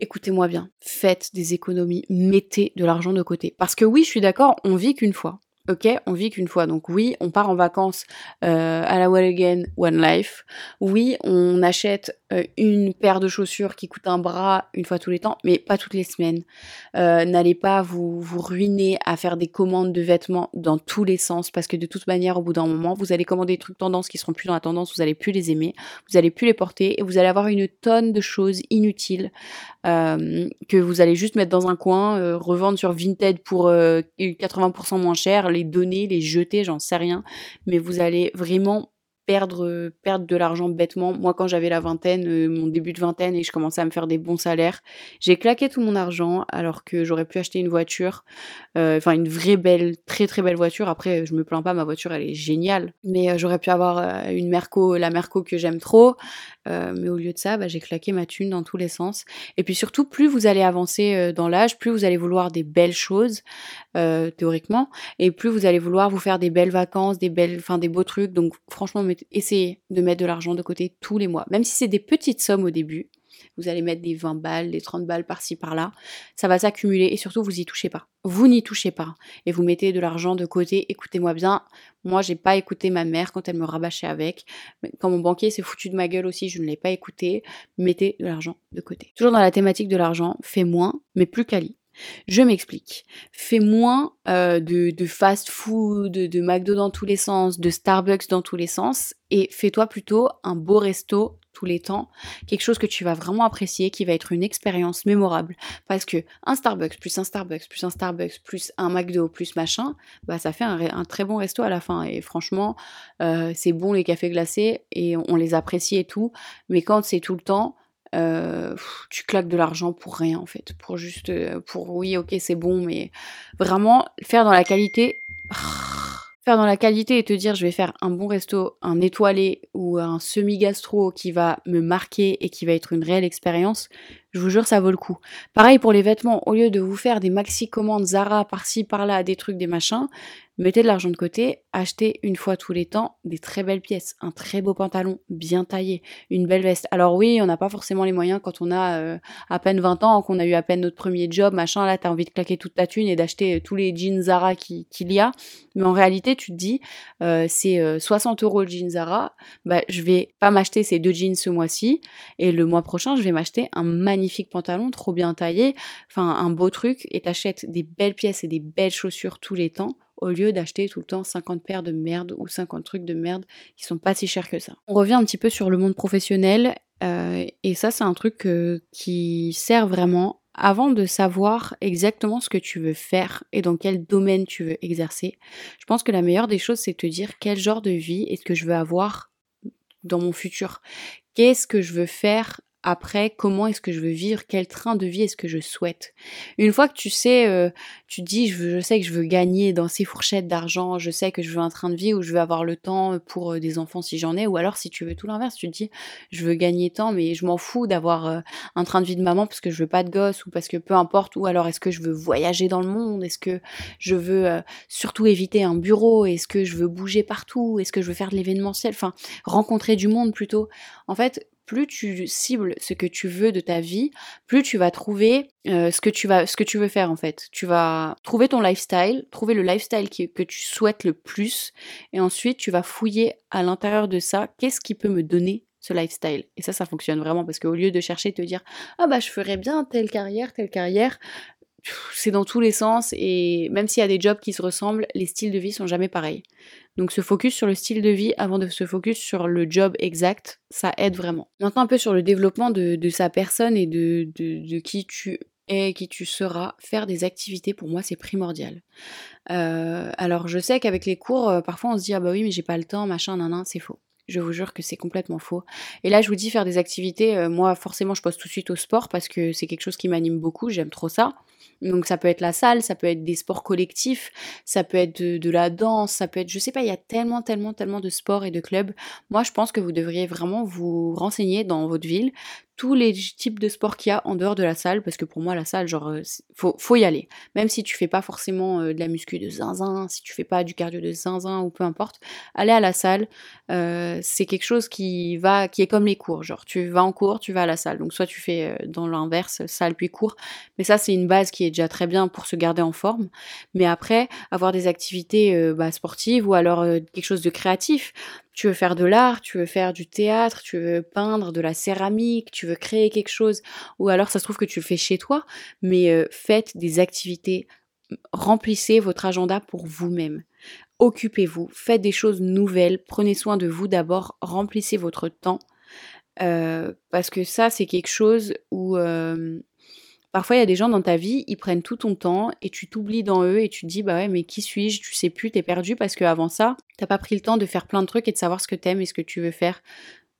écoutez-moi bien, faites des économies, mettez de l'argent de côté parce que oui, je suis d'accord, on vit qu'une fois. Ok, on vit qu'une fois. Donc oui, on part en vacances euh, à la Well Again One Life. Oui, on achète euh, une paire de chaussures qui coûte un bras une fois tous les temps, mais pas toutes les semaines. Euh, n'allez pas vous, vous ruiner à faire des commandes de vêtements dans tous les sens, parce que de toute manière, au bout d'un moment, vous allez commander des trucs tendance qui seront plus dans la tendance, vous allez plus les aimer, vous allez plus les porter, et vous allez avoir une tonne de choses inutiles que vous allez juste mettre dans un coin, revendre sur Vinted pour 80% moins cher les donner, les jeter, j'en sais rien, mais vous allez vraiment perdre, perdre de l'argent bêtement. Moi, quand j'avais la vingtaine, euh, mon début de vingtaine, et je commençais à me faire des bons salaires, j'ai claqué tout mon argent alors que j'aurais pu acheter une voiture, euh, enfin une vraie belle, très très belle voiture. Après, je me plains pas, ma voiture elle est géniale, mais euh, j'aurais pu avoir une Merco, la Merco que j'aime trop, Euh, mais au lieu de ça, bah, j'ai claqué ma thune dans tous les sens. Et puis surtout, plus vous allez avancer euh, dans l'âge, plus vous allez vouloir des belles choses, euh, théoriquement, et plus vous allez vouloir vous faire des belles vacances, des belles, enfin des beaux trucs. Donc franchement, essayez de mettre de l'argent de côté tous les mois, même si c'est des petites sommes au début. Vous allez mettre des 20 balles, des 30 balles par-ci par-là. Ça va s'accumuler et surtout vous y touchez pas. Vous n'y touchez pas et vous mettez de l'argent de côté. Écoutez-moi bien, moi j'ai pas écouté ma mère quand elle me rabâchait avec. Quand mon banquier s'est foutu de ma gueule aussi, je ne l'ai pas écouté. Mettez de l'argent de côté. Toujours dans la thématique de l'argent, fais moins mais plus quali. Je m'explique. Fais moins euh, de, fast-food, de, de McDo dans tous les sens, de Starbucks dans tous les sens, et fais-toi plutôt un beau resto tous les temps, quelque chose que tu vas vraiment apprécier, qui va être une expérience mémorable. Parce que un Starbucks plus un Starbucks plus un Starbucks plus un McDo plus machin, bah ça fait un, très bon resto à la fin. Et franchement, euh, c'est bon les cafés glacés et on, les apprécie et tout. Mais quand c'est tout le temps, euh, tu claques de l'argent pour rien en fait, pour juste, euh, pour oui ok c'est bon, mais vraiment faire dans la qualité faire dans la qualité et te dire je vais faire un bon resto, un étoilé ou un semi-gastro qui va me marquer et qui va être une réelle expérience, je vous jure ça vaut le coup. Pareil pour les vêtements, au lieu de vous faire des maxi commandes Zara par-ci par-là, des trucs, des machins, mettez de l'argent de côté, achetez une fois tous les temps des très belles pièces, un très beau pantalon bien taillé, une belle veste. Alors oui, on n'a pas forcément les moyens quand on a euh, à peine 20 ans, qu'on a eu à peine notre premier job, machin, là t'as envie de claquer toute ta thune et d'acheter euh, tous les jeans Zara qu'il y a. Mais en réalité, tu te dis, euh, c'est 60 euros le jean Zara, bah je vais pas m'acheter ces deux jeans ce mois-ci, et le mois prochain, je vais m'acheter un magnifique pantalon trop bien taillé, enfin un beau truc, et t'achètes des belles pièces et des belles chaussures tous les temps au lieu d'acheter tout le temps 50 paires de merde ou 50 trucs de merde qui sont pas si chers que ça. On revient un petit peu sur le monde professionnel euh, et ça c'est un truc euh, qui sert vraiment avant de savoir exactement ce que tu veux faire et dans quel domaine tu veux exercer. Je pense que la meilleure des choses c'est de te dire quel genre de vie est-ce que je veux avoir dans mon futur. Qu'est-ce que je veux faire après comment est-ce que je veux vivre, quel train de vie est-ce que je souhaite? Une fois que tu sais, euh, tu dis je, je, sais que je veux gagner dans ces fourchettes d'argent, je sais que je veux un train de vie où je veux avoir le temps pour euh, des enfants si j'en ai, ou alors si tu veux tout l'inverse, tu te dis je veux gagner tant mais je m'en fous d'avoir euh, un train de vie de maman parce que je veux pas de gosse ou parce que peu importe, ou alors est-ce que je veux voyager dans le monde, est-ce que je veux surtout éviter un bureau, est-ce que je veux bouger partout, est-ce que je veux faire de l'événementiel, enfin rencontrer du monde plutôt. En fait, plus tu cibles ce que tu veux de ta vie, plus tu vas trouver euh, ce que tu veux faire en fait. Tu vas trouver ton lifestyle, trouver le lifestyle que tu souhaites le plus, et ensuite tu vas fouiller à l'intérieur de ça, qu'est-ce qui peut me donner ce lifestyle. Et ça, ça fonctionne vraiment parce qu'au lieu de chercher te dire ah bah je ferais bien telle carrière, telle carrière, c'est dans tous les sens et même s'il y a des jobs qui se ressemblent, les styles de vie sont jamais pareils. Donc se focus sur le style de vie avant de se focus sur le job exact, ça aide vraiment. Maintenant un peu sur le développement de, sa personne et de, de, qui tu es, qui tu seras, faire des activités pour moi c'est primordial. Euh, alors je sais qu'avec les cours, euh, parfois on se dit ah bah oui mais j'ai pas le temps, machin, nan, nan c'est faux. Je vous jure que c'est complètement faux. Et là, je vous dis faire des activités. Euh, moi, forcément, je pose tout de suite au sport parce que c'est quelque chose qui m'anime beaucoup. J'aime trop ça. Donc ça peut être la salle, ça peut être des sports collectifs, ça peut être de, la danse, ça peut être, je sais pas, il y a tellement, tellement, tellement de sports et de clubs. Moi, je pense que vous devriez vraiment vous renseigner dans votre ville tous les types de sports qu'il y a en dehors de la salle, parce que pour moi, la salle, genre, euh, faut, faut y aller. Même si tu fais pas forcément euh, de la muscu de zinzin, si tu fais pas du cardio de zinzin ou peu importe, aller à la salle, euh, c'est quelque chose qui va, qui est comme les cours. Genre, tu vas en cours, tu vas à la salle. Donc, soit tu fais dans l'inverse, salle puis cours. Mais ça, c'est une base qui est déjà très bien pour se garder en forme. Mais après, avoir des activités bah, sportives ou alors quelque chose de créatif tu veux faire de l'art, tu veux faire du théâtre, tu veux peindre de la céramique, tu veux créer quelque chose, ou alors ça se trouve que tu le fais chez toi, mais euh, faites des activités, remplissez votre agenda pour vous-même. Occupez-vous, faites des choses nouvelles, prenez soin de vous d'abord, remplissez votre temps, euh, parce que ça c'est quelque chose où euh, Parfois, il y a des gens dans ta vie, ils prennent tout ton temps et tu t'oublies dans eux et tu te dis, bah ouais, mais qui suis-je? Tu sais plus, t'es perdu parce qu'avant ça, t'as pas pris le temps de faire plein de trucs et de savoir ce que t'aimes et ce que tu veux faire.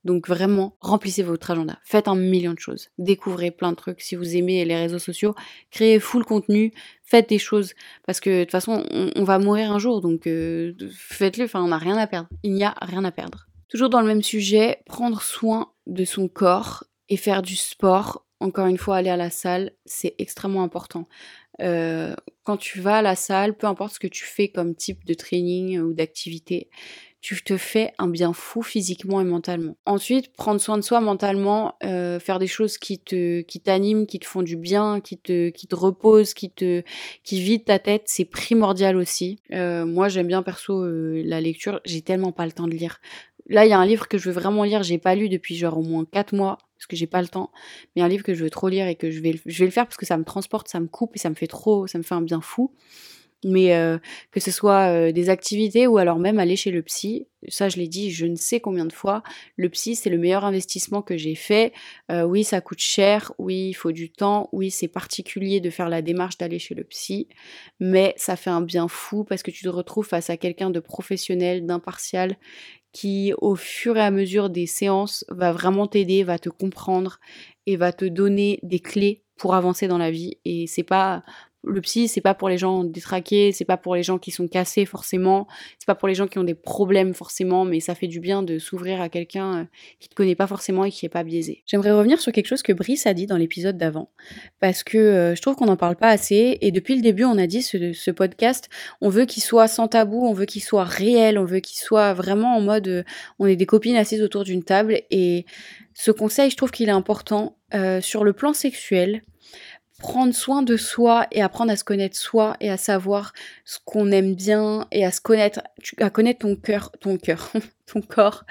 Donc vraiment, remplissez votre agenda. Faites un million de choses. Découvrez plein de trucs. Si vous aimez les réseaux sociaux, créez full contenu. Faites des choses. Parce que de toute façon, on, va mourir un jour. Donc euh, faites-le. Enfin, on n'a rien à perdre. Il n'y a rien à perdre Toujours dans le même sujet, prendre soin de son corps et faire du sport. Encore une fois, aller à la salle, c'est extrêmement important. Euh, quand tu vas à la salle, peu importe ce que tu fais comme type de training ou d'activité, tu te fais un bien fou physiquement et mentalement. Ensuite, prendre soin de soi mentalement, euh, faire des choses qui te qui t'animent, qui te font du bien, qui te qui te reposent, qui te qui vident ta tête, c'est primordial aussi. Euh, moi, j'aime bien perso euh, la lecture. J'ai tellement pas le temps de lire. Là, il y a un livre que je veux vraiment lire. J'ai pas lu depuis genre au moins 4 mois parce que j'ai pas le temps. Mais un livre que je veux trop lire et que je vais le faire parce que ça me transporte, ça me coupe et ça me fait trop, ça me fait un bien fou mais euh, que ce soit euh, des activités ou alors même aller chez le psy, ça je l'ai dit je ne sais combien de fois, le psy c'est le meilleur investissement que j'ai fait. Euh, oui ça coûte cher, oui il faut du temps, oui c'est particulier de faire la démarche d'aller chez le psy, mais ça fait un bien fou parce que tu te retrouves face à quelqu'un de professionnel, d'impartial qui au fur et à mesure des séances va vraiment t'aider, va te comprendre et va te donner des clés pour avancer dans la vie. Et c'est pas le psy, c'est pas pour les gens détraqués, c'est pas pour les gens qui sont cassés forcément, c'est pas pour les gens qui ont des problèmes forcément, mais ça fait du bien de s'ouvrir à quelqu'un euh, qui te connaît pas forcément et qui est pas biaisé. J'aimerais revenir sur quelque chose que Brice a dit dans l'épisode d'avant, parce que euh, je trouve qu'on n'en parle pas assez, et depuis le début on a dit ce, podcast, on veut qu'il soit sans tabou, on veut qu'il soit réel, on veut qu'il soit vraiment en mode, euh, on est des copines assises autour d'une table, et ce conseil, je trouve qu'il est important sur le plan sexuel prendre soin de soi et apprendre à se connaître soi et à savoir ce qu'on aime bien et à se connaître, à connaître ton cœur, ton cœur, ton corps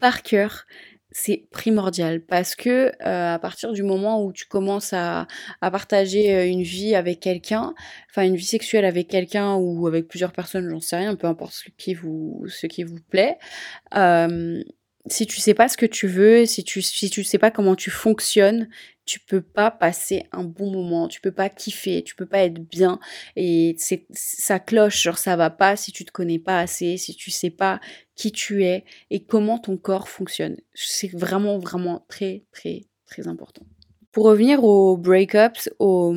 par cœur, c'est primordial. Parce que euh, à partir du moment où tu commences à, à partager euh, une vie avec quelqu'un, enfin une vie sexuelle avec quelqu'un ou avec plusieurs personnes, j'en sais rien, peu importe ce qui vous, ce qui vous plaît, euh, si tu sais pas ce que tu veux, si tu si tu sais pas comment tu fonctionnes, tu peux pas passer un bon moment, tu peux pas kiffer, tu peux pas être bien et c'est ça cloche, genre ça va pas si tu te connais pas assez, si tu sais pas qui tu es et comment ton corps fonctionne. C'est vraiment vraiment très très très important. Pour revenir aux breakups, aux,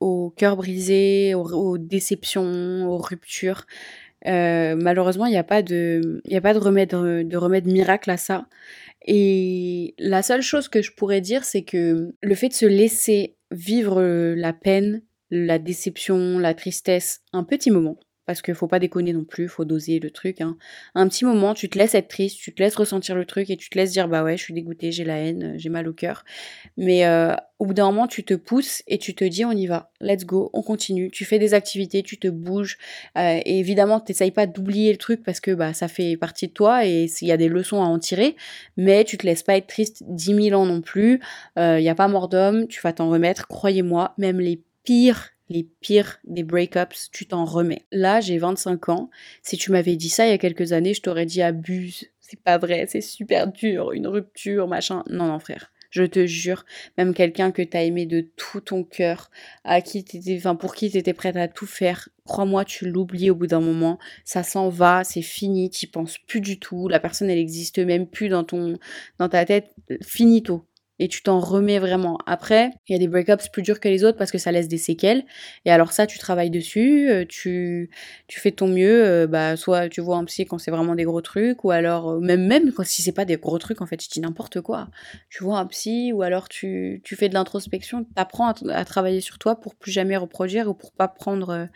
aux cœurs brisés, aux, déceptions, aux ruptures, euh, malheureusement, il n'y a pas de, a pas de remède, de remède miracle à ça. Et la seule chose que je pourrais dire, c'est que le fait de se laisser vivre la peine, la déception, la tristesse un petit moment, parce qu'il faut pas déconner non plus, faut doser le truc. Hein. Un petit moment, tu te laisses être triste, tu te laisses ressentir le truc et tu te laisses dire bah ouais, je suis dégoûtée, j'ai la haine, j'ai mal au cœur. Mais euh, au bout d'un moment, tu te pousses et tu te dis on y va, let's go, on continue. Tu fais des activités, tu te bouges. Euh, et évidemment, pas d'oublier le truc parce que bah ça fait partie de toi et il y a des leçons à en tirer. Mais tu te laisses pas être triste dix mille ans non plus. Il euh, y a pas mort d'homme, tu vas t'en remettre. Croyez-moi, même les pires les pires des breakups, tu t'en remets. Là, j'ai 25 ans. Si tu m'avais dit ça il y a quelques années, je t'aurais dit abuse. C'est pas vrai, c'est super dur, une rupture, machin. Non, non, frère. Je te jure, même quelqu'un que t'as aimé de tout ton cœur, à qui t'étais, enfin pour qui t'étais prête à tout faire, crois-moi, tu l'oublies au bout d'un moment. Ça s'en va, c'est fini, t'y penses plus du tout. La personne, elle existe même plus dans ton, dans ta tête. Finito et tu t'en remets vraiment. Après, il y a des breakups plus durs que les autres parce que ça laisse des séquelles. Et alors ça, tu travailles dessus, euh, tu, tu fais ton mieux. Euh, bah, soit tu vois un psy quand c'est vraiment des gros trucs, ou alors euh, même même si c'est pas des gros trucs, en fait, je dis n'importe quoi. Tu vois un psy, ou alors tu, tu fais de l'introspection, t'apprends à, à travailler sur toi pour plus jamais reproduire ou pour pas prendre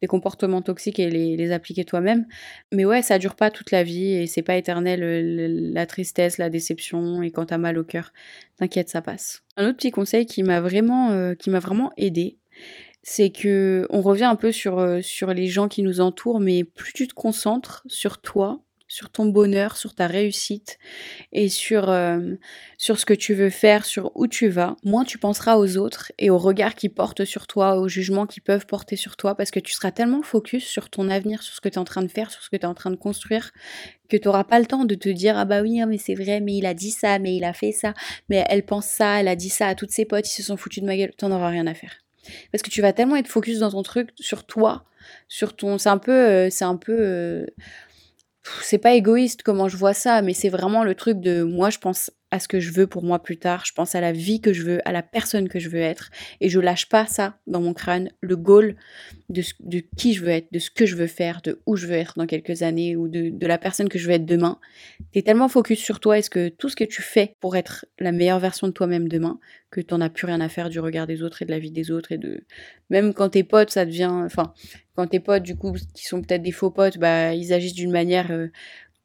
des comportements toxiques et les, les appliquer toi-même. Mais ouais, ça dure pas toute la vie et c'est pas éternel la tristesse, la déception et quand t'as mal au cœur. T'inquiète, ça passe. Un autre petit conseil qui m'a vraiment, euh, qui m'a vraiment aidé, c'est que on revient un peu sur, euh, sur les gens qui nous entourent, mais plus tu te concentres sur toi, sur ton bonheur, sur ta réussite et sur, euh, sur ce que tu veux faire, sur où tu vas, moins tu penseras aux autres et aux regards qui portent sur toi, aux jugements qui peuvent porter sur toi, parce que tu seras tellement focus sur ton avenir, sur ce que tu es en train de faire, sur ce que tu es en train de construire, que tu n'auras pas le temps de te dire ah bah oui, hein, mais c'est vrai, mais il a dit ça, mais il a fait ça, mais elle pense ça, elle a dit ça à toutes ses potes, ils se sont foutus de ma gueule, t'en auras rien à faire. Parce que tu vas tellement être focus dans ton truc, sur toi, sur ton... C'est un peu... Euh, c'est un peu... Euh, c'est pas égoïste comment je vois ça, mais c'est vraiment le truc de moi je pense à ce que je veux pour moi plus tard, je pense à la vie que je veux, à la personne que je veux être, et je lâche pas ça dans mon crâne, le goal de, qui je veux être, de ce que je veux faire, de où je veux être dans quelques années, ou de, la personne que je veux être demain. Tu es tellement focus sur toi, est-ce que tout ce que tu fais pour être la meilleure version de toi-même demain, que t'en as plus rien à faire du regard des autres et de la vie des autres, et de... Même quand tes potes, ça devient... Enfin, quand tes potes, du coup, qui sont peut-être des faux potes, bah, ils agissent d'une manière... Euh,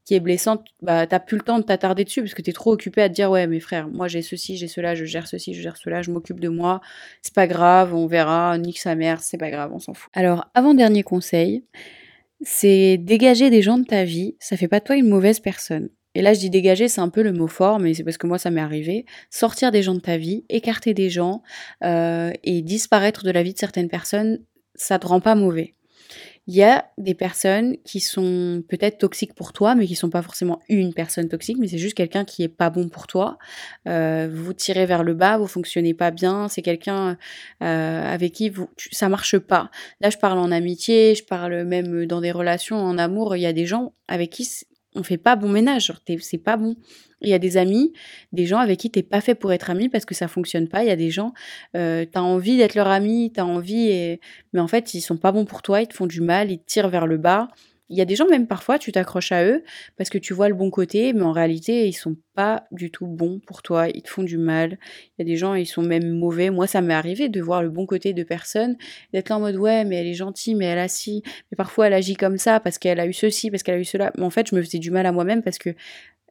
qui est blessante, bah t'as plus le temps de t'attarder dessus parce que t'es trop occupé à te dire ouais mes frères, moi j'ai ceci, j'ai cela, je gère ceci, je gère cela, je m'occupe de moi, c'est pas grave, on verra, nique sa mère, c'est pas grave, on s'en fout. Alors avant dernier conseil, c'est dégager des gens de ta vie, ça fait pas de toi une mauvaise personne. Et là je dis dégager, c'est un peu le mot fort, mais c'est parce que moi ça m'est arrivé. Sortir des gens de ta vie, écarter des gens euh, et disparaître de la vie de certaines personnes, ça te rend pas mauvais il y a des personnes qui sont peut-être toxiques pour toi, mais qui sont pas forcément une personne toxique, mais c'est juste quelqu'un qui est pas bon pour toi. Euh, vous tirez vers le bas, vous fonctionnez pas bien. C'est quelqu'un euh, avec qui vous, ça marche pas. Là, je parle en amitié, je parle même dans des relations en amour. Il y a des gens avec qui on fait pas bon ménage, c'est pas bon. Il y a des amis, des gens avec qui t'es pas fait pour être ami parce que ça fonctionne pas. Il y a des gens, euh, t'as envie d'être leur ami, t'as envie, et... mais en fait ils sont pas bons pour toi, ils te font du mal, ils te tirent vers le bas. Il y a des gens, même parfois, tu t'accroches à eux parce que tu vois le bon côté, mais en réalité, ils sont pas du tout bons pour toi, ils te font du mal. Il y a des gens, ils sont même mauvais. Moi, ça m'est arrivé de voir le bon côté de personnes, d'être là en mode ouais, mais elle est gentille, mais elle a ci, mais parfois elle agit comme ça parce qu'elle a eu ceci, parce qu'elle a eu cela. Mais en fait, je me faisais du mal à moi-même parce que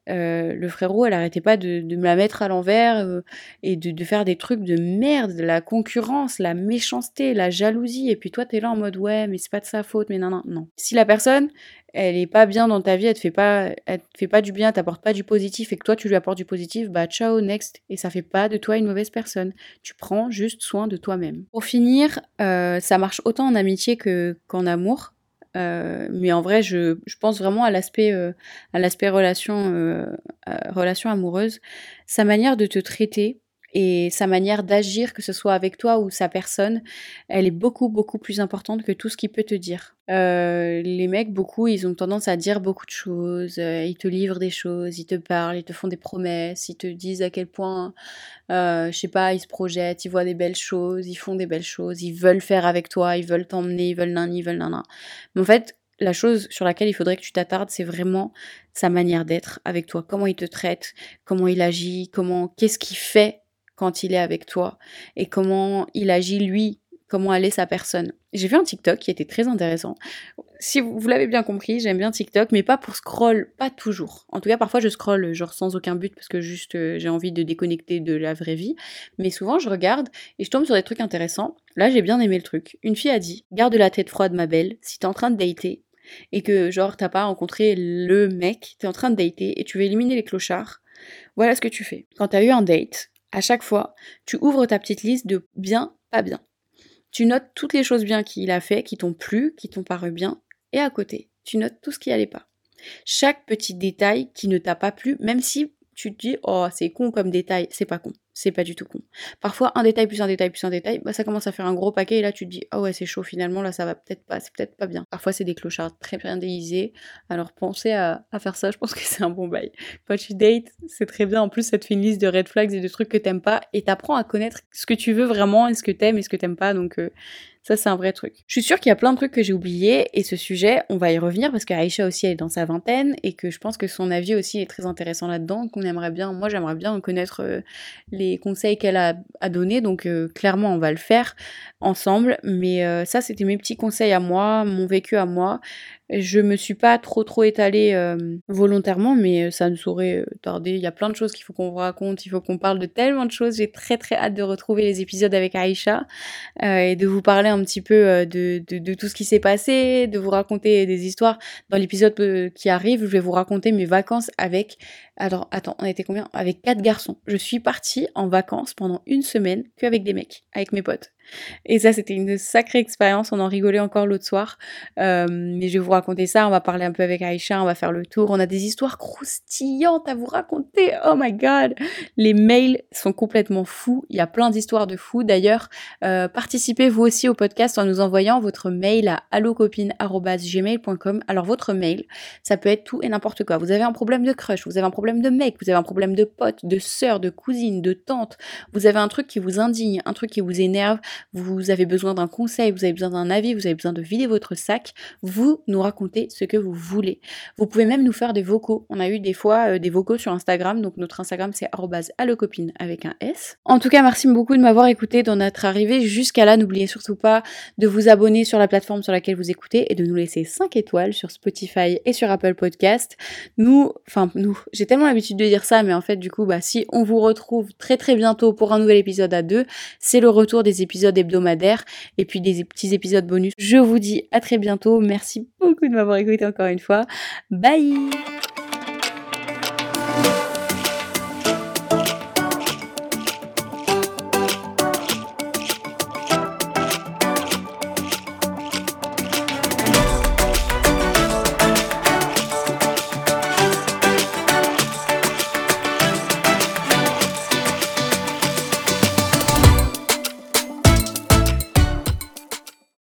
euh, le frérot, elle arrêtait pas de, me la mettre à l'envers euh, et de, faire des trucs de merde, la concurrence, la méchanceté, la jalousie. Et puis toi, t'es là en mode ouais, mais c'est pas de sa faute, mais non, non, non. Si la personne, elle est pas bien dans ta vie, elle te fait pas, elle te fait pas du bien, t'apporte pas du positif et que toi tu lui apportes du positif, bah ciao, next. Et ça fait pas de toi une mauvaise personne. Tu prends juste soin de toi-même. Pour finir, euh, ça marche autant en amitié que qu'en amour. Euh, mais en vrai, je, je pense vraiment à l'aspect euh, à l'aspect relation euh, relation amoureuse, sa manière de te traiter et sa manière d'agir, que ce soit avec toi ou sa personne, elle est beaucoup beaucoup plus importante que tout ce qu'il peut te dire. Euh, les mecs, beaucoup, ils ont tendance à dire beaucoup de choses, euh, ils te livrent des choses, ils te parlent, ils te font des promesses, ils te disent à quel point, euh, je sais pas, ils se projettent, ils voient des belles choses, ils font des belles choses, ils veulent faire avec toi, ils veulent t'emmener, ils veulent nan, ils veulent nan. Mais en fait, la chose sur laquelle il faudrait que tu t'attardes, c'est vraiment sa manière d'être avec toi, comment il te traite, comment il agit, comment, qu'est-ce qu'il fait quand il est avec toi et comment il agit lui, comment elle est sa personne. J'ai vu un TikTok qui était très intéressant. Si vous, l'avez bien compris, j'aime bien TikTok, mais pas pour scroll, pas toujours. En tout cas, parfois je scroll genre sans aucun but parce que juste euh, j'ai envie de déconnecter de la vraie vie. Mais souvent je regarde et je tombe sur des trucs intéressants. Là j'ai bien aimé le truc. Une fille a dit Garde la tête froide, ma belle, si t'es en train de dater et que genre t'as pas rencontré le mec, t'es en train de dater et tu veux éliminer les clochards. Voilà ce que tu fais. Quand t'as eu un date, à chaque fois, tu ouvres ta petite liste de bien, pas bien. Tu notes toutes les choses bien qu'il a fait, qui t'ont plu, qui t'ont paru bien, et à côté, tu notes tout ce qui allait pas. Chaque petit détail qui ne t'a pas plu, même si tu te dis, oh, c'est con comme détail, c'est pas con c'est pas du tout con. Parfois, un détail plus un détail plus un détail, bah, ça commence à faire un gros paquet et là tu te dis, ah ouais, c'est chaud finalement, là ça va peut-être pas, c'est peut-être pas bien. Parfois, c'est des clochards très bien déguisés, alors pensez à, faire ça, je pense que c'est un bon bail. Quand tu dates, c'est très bien, en plus ça te fait une liste de red flags et de trucs que t'aimes pas et t'apprends à connaître ce que tu veux vraiment et ce que t'aimes et ce que t'aimes pas, donc euh, ça, c'est un vrai truc. Je suis sûre qu'il y a plein de trucs que j'ai oubliés et ce sujet, on va y revenir parce qu'Aïcha aussi, elle est dans sa vingtaine et que je pense que son avis aussi est très intéressant là-dedans, qu'on aimerait bien, moi j'aimerais bien connaître euh, les conseils qu'elle a à donner, donc euh, clairement on va le faire ensemble. Mais euh, ça, c'était mes petits conseils à moi, mon vécu à moi. Je me suis pas trop trop étalée euh, volontairement, mais ça ne saurait tarder. Il y a plein de choses qu'il faut qu'on vous raconte, il faut qu'on parle de tellement de choses. J'ai très très hâte de retrouver les épisodes avec Aïcha et de vous parler un petit peu de, de, tout ce qui s'est passé, de vous raconter des histoires. Dans l'épisode qui arrive, je vais vous raconter mes vacances avec... Alors attends, on était combien? Avec quatre garçons. Je suis partie en vacances pendant une semaine qu'avec des mecs, avec mes potes. Et ça, c'était une sacrée expérience. On en rigolait encore l'autre soir. Euh, mais je vais vous raconter ça. On va parler un peu avec Aïcha. On va faire le tour. On a des histoires croustillantes à vous raconter. Oh my god. Les mails sont complètement fous. Il y a plein d'histoires de fous. D'ailleurs, euh, participez vous aussi au podcast en nous envoyant votre mail à allocopine.gmail.com. Alors, votre mail, ça peut être tout et n'importe quoi. Vous avez un problème de crush, vous avez un problème de mec, vous avez un problème de pote, de sœur, de cousine, de tante. Vous avez un truc qui vous indigne, un truc qui vous énerve vous avez besoin d'un conseil, vous avez besoin d'un avis, vous avez besoin de vider votre sac, vous nous racontez ce que vous voulez. Vous pouvez même nous faire des vocaux. On a eu des fois euh, des vocaux sur Instagram, donc notre Instagram c'est allocopine avec un S. En tout cas, merci beaucoup de m'avoir écouté dans notre arrivée jusqu'à là. N'oubliez surtout pas de vous abonner sur la plateforme sur laquelle vous écoutez et de nous laisser 5 étoiles sur Spotify et sur Apple Podcast. Nous, enfin nous, j'ai tellement l'habitude de dire ça, mais en fait du coup, bah si on vous retrouve très très bientôt pour un nouvel épisode à deux, c'est le retour des épisodes hebdomadaires et puis des petits épisodes bonus. Je vous dis à très bientôt. Merci beaucoup de m'avoir écouté encore une fois. Bye